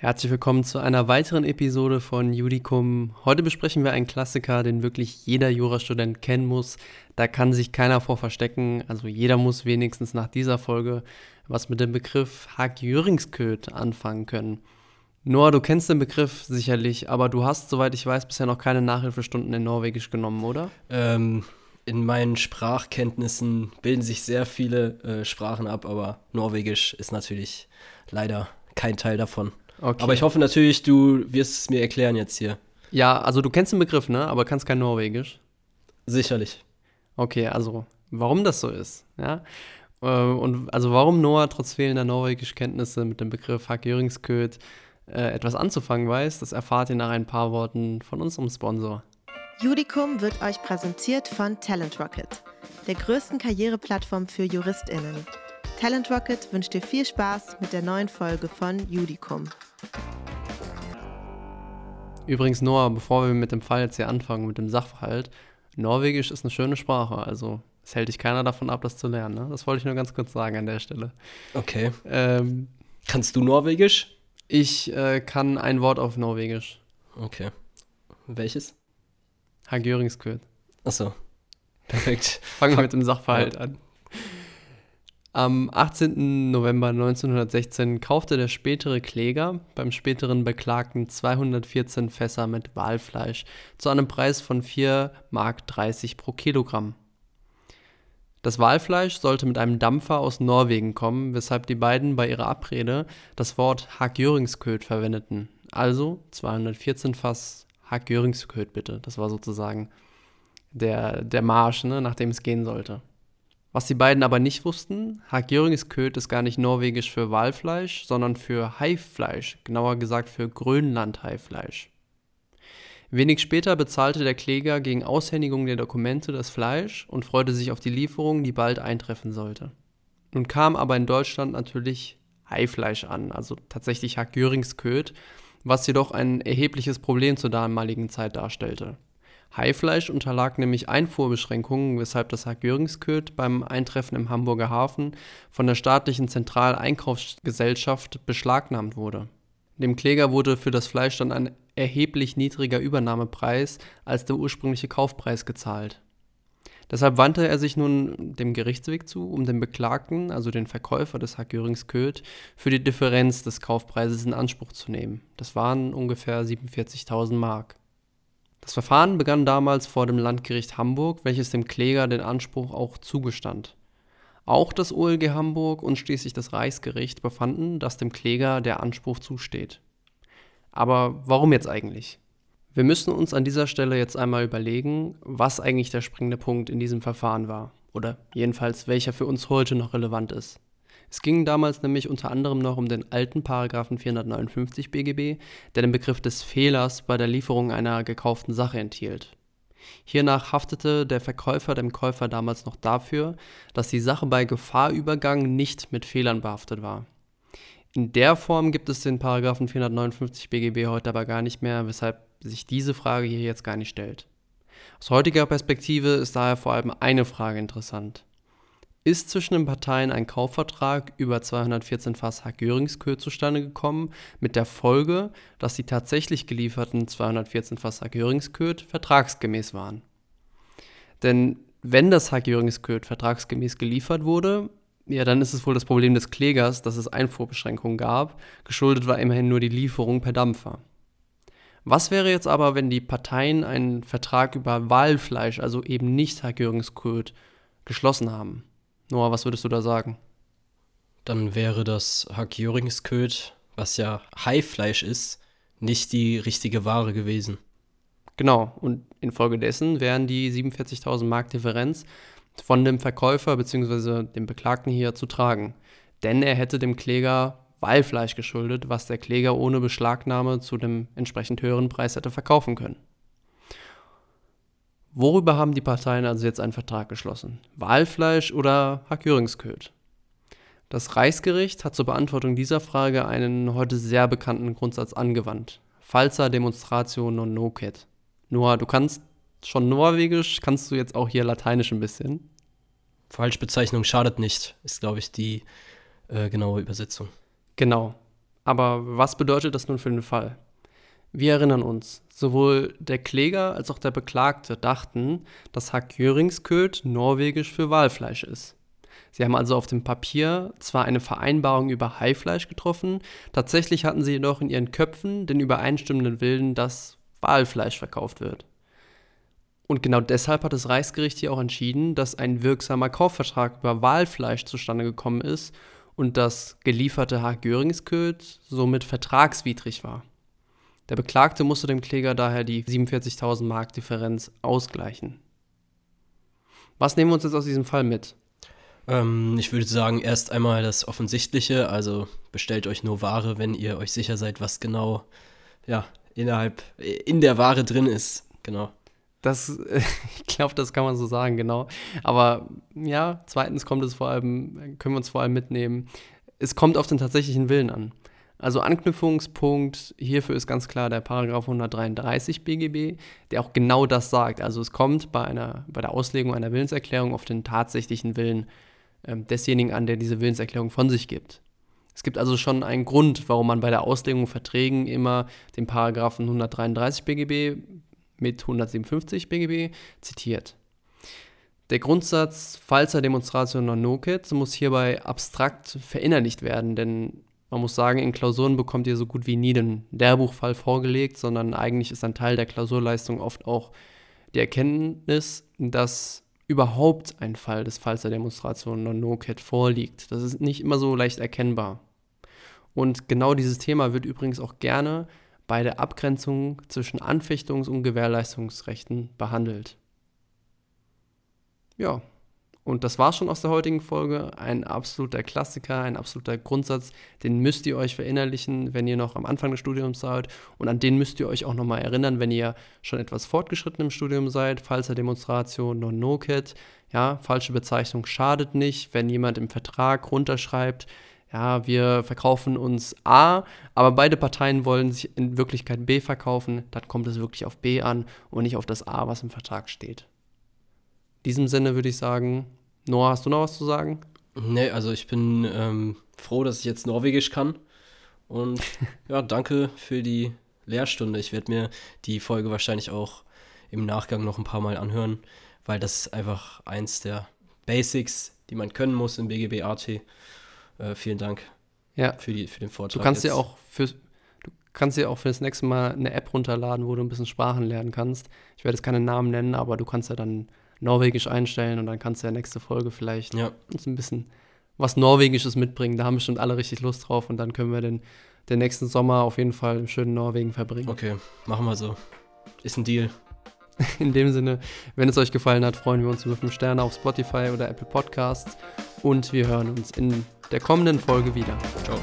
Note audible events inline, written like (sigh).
Herzlich willkommen zu einer weiteren Episode von Judicum. Heute besprechen wir einen Klassiker, den wirklich jeder Jurastudent kennen muss. Da kann sich keiner vor verstecken. Also jeder muss wenigstens nach dieser Folge was mit dem Begriff Hag-Jöringsköt anfangen können. Noah, du kennst den Begriff sicherlich, aber du hast, soweit ich weiß, bisher noch keine Nachhilfestunden in Norwegisch genommen, oder? Ähm, in meinen Sprachkenntnissen bilden sich sehr viele äh, Sprachen ab, aber Norwegisch ist natürlich leider kein Teil davon. Okay. Aber ich hoffe natürlich, du wirst es mir erklären jetzt hier. Ja, also du kennst den Begriff, ne? Aber kannst kein Norwegisch. Sicherlich. Okay, also warum das so ist, ja? Äh, und also warum Noah trotz fehlender Norwegischkenntnisse mit dem Begriff Hackjöringsköt äh, etwas anzufangen weiß, das erfahrt ihr nach ein paar Worten von unserem Sponsor. Judicum wird euch präsentiert von Talent Rocket, der größten Karriereplattform für JuristInnen. Talent Rocket wünscht dir viel Spaß mit der neuen Folge von Judicum. Übrigens, Noah, bevor wir mit dem Fall jetzt hier anfangen, mit dem Sachverhalt, Norwegisch ist eine schöne Sprache, also es hält dich keiner davon ab, das zu lernen. Ne? Das wollte ich nur ganz kurz sagen an der Stelle. Okay. Ähm, Kannst du Norwegisch? Ich äh, kann ein Wort auf Norwegisch. Okay. Welches? Hagöringskürt. Achso. Perfekt. Fangen wir mit dem Sachverhalt ja. an. Am 18. November 1916 kaufte der spätere Kläger beim späteren Beklagten 214 Fässer mit Walfleisch zu einem Preis von 4,30 Mark pro Kilogramm. Das Walfleisch sollte mit einem Dampfer aus Norwegen kommen, weshalb die beiden bei ihrer Abrede das Wort Hackjöringsköt verwendeten. Also 214 Fass Hackjöringsköt bitte. Das war sozusagen der, der Marsch, ne, nach dem es gehen sollte. Was die beiden aber nicht wussten, Hagjörungsköt ist gar nicht norwegisch für Walfleisch, sondern für Haifleisch, genauer gesagt für Grönland-Haifleisch. Wenig später bezahlte der Kläger gegen Aushändigung der Dokumente das Fleisch und freute sich auf die Lieferung, die bald eintreffen sollte. Nun kam aber in Deutschland natürlich Haifleisch an, also tatsächlich Hagjöringsköt, was jedoch ein erhebliches Problem zur damaligen Zeit darstellte. Haifleisch unterlag nämlich Einfuhrbeschränkungen, weshalb das Hack-Göringsköt beim Eintreffen im Hamburger Hafen von der staatlichen Zentraleinkaufsgesellschaft beschlagnahmt wurde. Dem Kläger wurde für das Fleisch dann ein erheblich niedriger Übernahmepreis als der ursprüngliche Kaufpreis gezahlt. Deshalb wandte er sich nun dem Gerichtsweg zu, um den Beklagten, also den Verkäufer des Hack-Göringsköt, für die Differenz des Kaufpreises in Anspruch zu nehmen. Das waren ungefähr 47.000 Mark. Das Verfahren begann damals vor dem Landgericht Hamburg, welches dem Kläger den Anspruch auch zugestand. Auch das OLG Hamburg und schließlich das Reichsgericht befanden, dass dem Kläger der Anspruch zusteht. Aber warum jetzt eigentlich? Wir müssen uns an dieser Stelle jetzt einmal überlegen, was eigentlich der springende Punkt in diesem Verfahren war. Oder jedenfalls welcher für uns heute noch relevant ist. Es ging damals nämlich unter anderem noch um den alten Paragraphen 459 BGB, der den Begriff des Fehlers bei der Lieferung einer gekauften Sache enthielt. Hiernach haftete der Verkäufer dem Käufer damals noch dafür, dass die Sache bei Gefahrübergang nicht mit Fehlern behaftet war. In der Form gibt es den Paragraphen 459 BGB heute aber gar nicht mehr, weshalb sich diese Frage hier jetzt gar nicht stellt. Aus heutiger Perspektive ist daher vor allem eine Frage interessant. Ist zwischen den Parteien ein Kaufvertrag über 214 Fass Hack-Göringskö zustande gekommen, mit der Folge, dass die tatsächlich gelieferten 214 Fass Hack-Göringskö vertragsgemäß waren. Denn wenn das Hack-Göringskö vertragsgemäß geliefert wurde, ja, dann ist es wohl das Problem des Klägers, dass es Einfuhrbeschränkungen gab. Geschuldet war immerhin nur die Lieferung per Dampfer. Was wäre jetzt aber, wenn die Parteien einen Vertrag über Walfleisch, also eben nicht Hack-Göringskö, geschlossen haben? Noah, was würdest du da sagen? Dann wäre das Hackjöringsköt, was ja Haifleisch ist, nicht die richtige Ware gewesen. Genau, und infolgedessen wären die 47.000 Mark Differenz von dem Verkäufer bzw. dem Beklagten hier zu tragen. Denn er hätte dem Kläger Walfleisch geschuldet, was der Kläger ohne Beschlagnahme zu dem entsprechend höheren Preis hätte verkaufen können. Worüber haben die Parteien also jetzt einen Vertrag geschlossen? Walfleisch oder Hackjöringsköt? Das Reichsgericht hat zur Beantwortung dieser Frage einen heute sehr bekannten Grundsatz angewandt. Falsa demonstratio non nocet. Noah, du kannst schon Norwegisch, kannst du jetzt auch hier Lateinisch ein bisschen? Falschbezeichnung schadet nicht, ist, glaube ich, die äh, genaue Übersetzung. Genau. Aber was bedeutet das nun für den Fall? Wir erinnern uns, sowohl der Kläger als auch der Beklagte dachten, dass Hack Jöringsköld norwegisch für Walfleisch ist. Sie haben also auf dem Papier zwar eine Vereinbarung über Haifleisch getroffen, tatsächlich hatten sie jedoch in ihren Köpfen den übereinstimmenden Willen, dass Walfleisch verkauft wird. Und genau deshalb hat das Reichsgericht hier auch entschieden, dass ein wirksamer Kaufvertrag über Walfleisch zustande gekommen ist und das gelieferte Hack Göringsköld somit vertragswidrig war. Der Beklagte musste dem Kläger daher die 47.000 Mark Differenz ausgleichen. Was nehmen wir uns jetzt aus diesem Fall mit? Ähm, ich würde sagen, erst einmal das Offensichtliche, also bestellt euch nur Ware, wenn ihr euch sicher seid, was genau ja, innerhalb, in der Ware drin ist. Genau. Das, (laughs) ich glaube, das kann man so sagen, genau. Aber ja, zweitens kommt es vor allem, können wir uns vor allem mitnehmen, es kommt auf den tatsächlichen Willen an. Also Anknüpfungspunkt hierfür ist ganz klar der Paragraph 133 BGB, der auch genau das sagt. Also es kommt bei, einer, bei der Auslegung einer Willenserklärung auf den tatsächlichen Willen ähm, desjenigen an, der diese Willenserklärung von sich gibt. Es gibt also schon einen Grund, warum man bei der Auslegung von Verträgen immer den Paragraphen 133 BGB mit 157 BGB zitiert. Der Grundsatz falsa demonstratio non nocet muss hierbei abstrakt verinnerlicht werden, denn man muss sagen, in Klausuren bekommt ihr so gut wie nie den Lehrbuchfall vorgelegt, sondern eigentlich ist ein Teil der Klausurleistung oft auch die Erkenntnis, dass überhaupt ein Fall des Falls der Demonstration Non-No-Cat vorliegt. Das ist nicht immer so leicht erkennbar. Und genau dieses Thema wird übrigens auch gerne bei der Abgrenzung zwischen Anfechtungs- und Gewährleistungsrechten behandelt. Ja, und das war schon aus der heutigen Folge. Ein absoluter Klassiker, ein absoluter Grundsatz. Den müsst ihr euch verinnerlichen, wenn ihr noch am Anfang des Studiums seid. Und an den müsst ihr euch auch nochmal erinnern, wenn ihr schon etwas fortgeschritten im Studium seid. Falls der Demonstration Non-No-Kit. Ja, falsche Bezeichnung schadet nicht. Wenn jemand im Vertrag runterschreibt, ja, wir verkaufen uns A, aber beide Parteien wollen sich in Wirklichkeit B verkaufen, dann kommt es wirklich auf B an und nicht auf das A, was im Vertrag steht. In diesem Sinne würde ich sagen, Noah, hast du noch was zu sagen? Nee, also ich bin ähm, froh, dass ich jetzt Norwegisch kann. Und (laughs) ja, danke für die Lehrstunde. Ich werde mir die Folge wahrscheinlich auch im Nachgang noch ein paar Mal anhören, weil das ist einfach eins der Basics, die man können muss im BGB AT. Äh, vielen Dank ja. für, die, für den Vortrag. Du kannst dir auch für du kannst dir auch für das nächste Mal eine App runterladen, wo du ein bisschen Sprachen lernen kannst. Ich werde jetzt keine Namen nennen, aber du kannst ja dann Norwegisch einstellen und dann kannst du ja nächste Folge vielleicht ja. uns ein bisschen was Norwegisches mitbringen. Da haben bestimmt alle richtig Lust drauf und dann können wir den, den nächsten Sommer auf jeden Fall im schönen Norwegen verbringen. Okay, machen wir so. Ist ein Deal. (laughs) In dem Sinne, wenn es euch gefallen hat, freuen wir uns über 5 Sterne auf Spotify oder Apple Podcasts und wir hören uns in der kommenden Folge wieder. Ciao.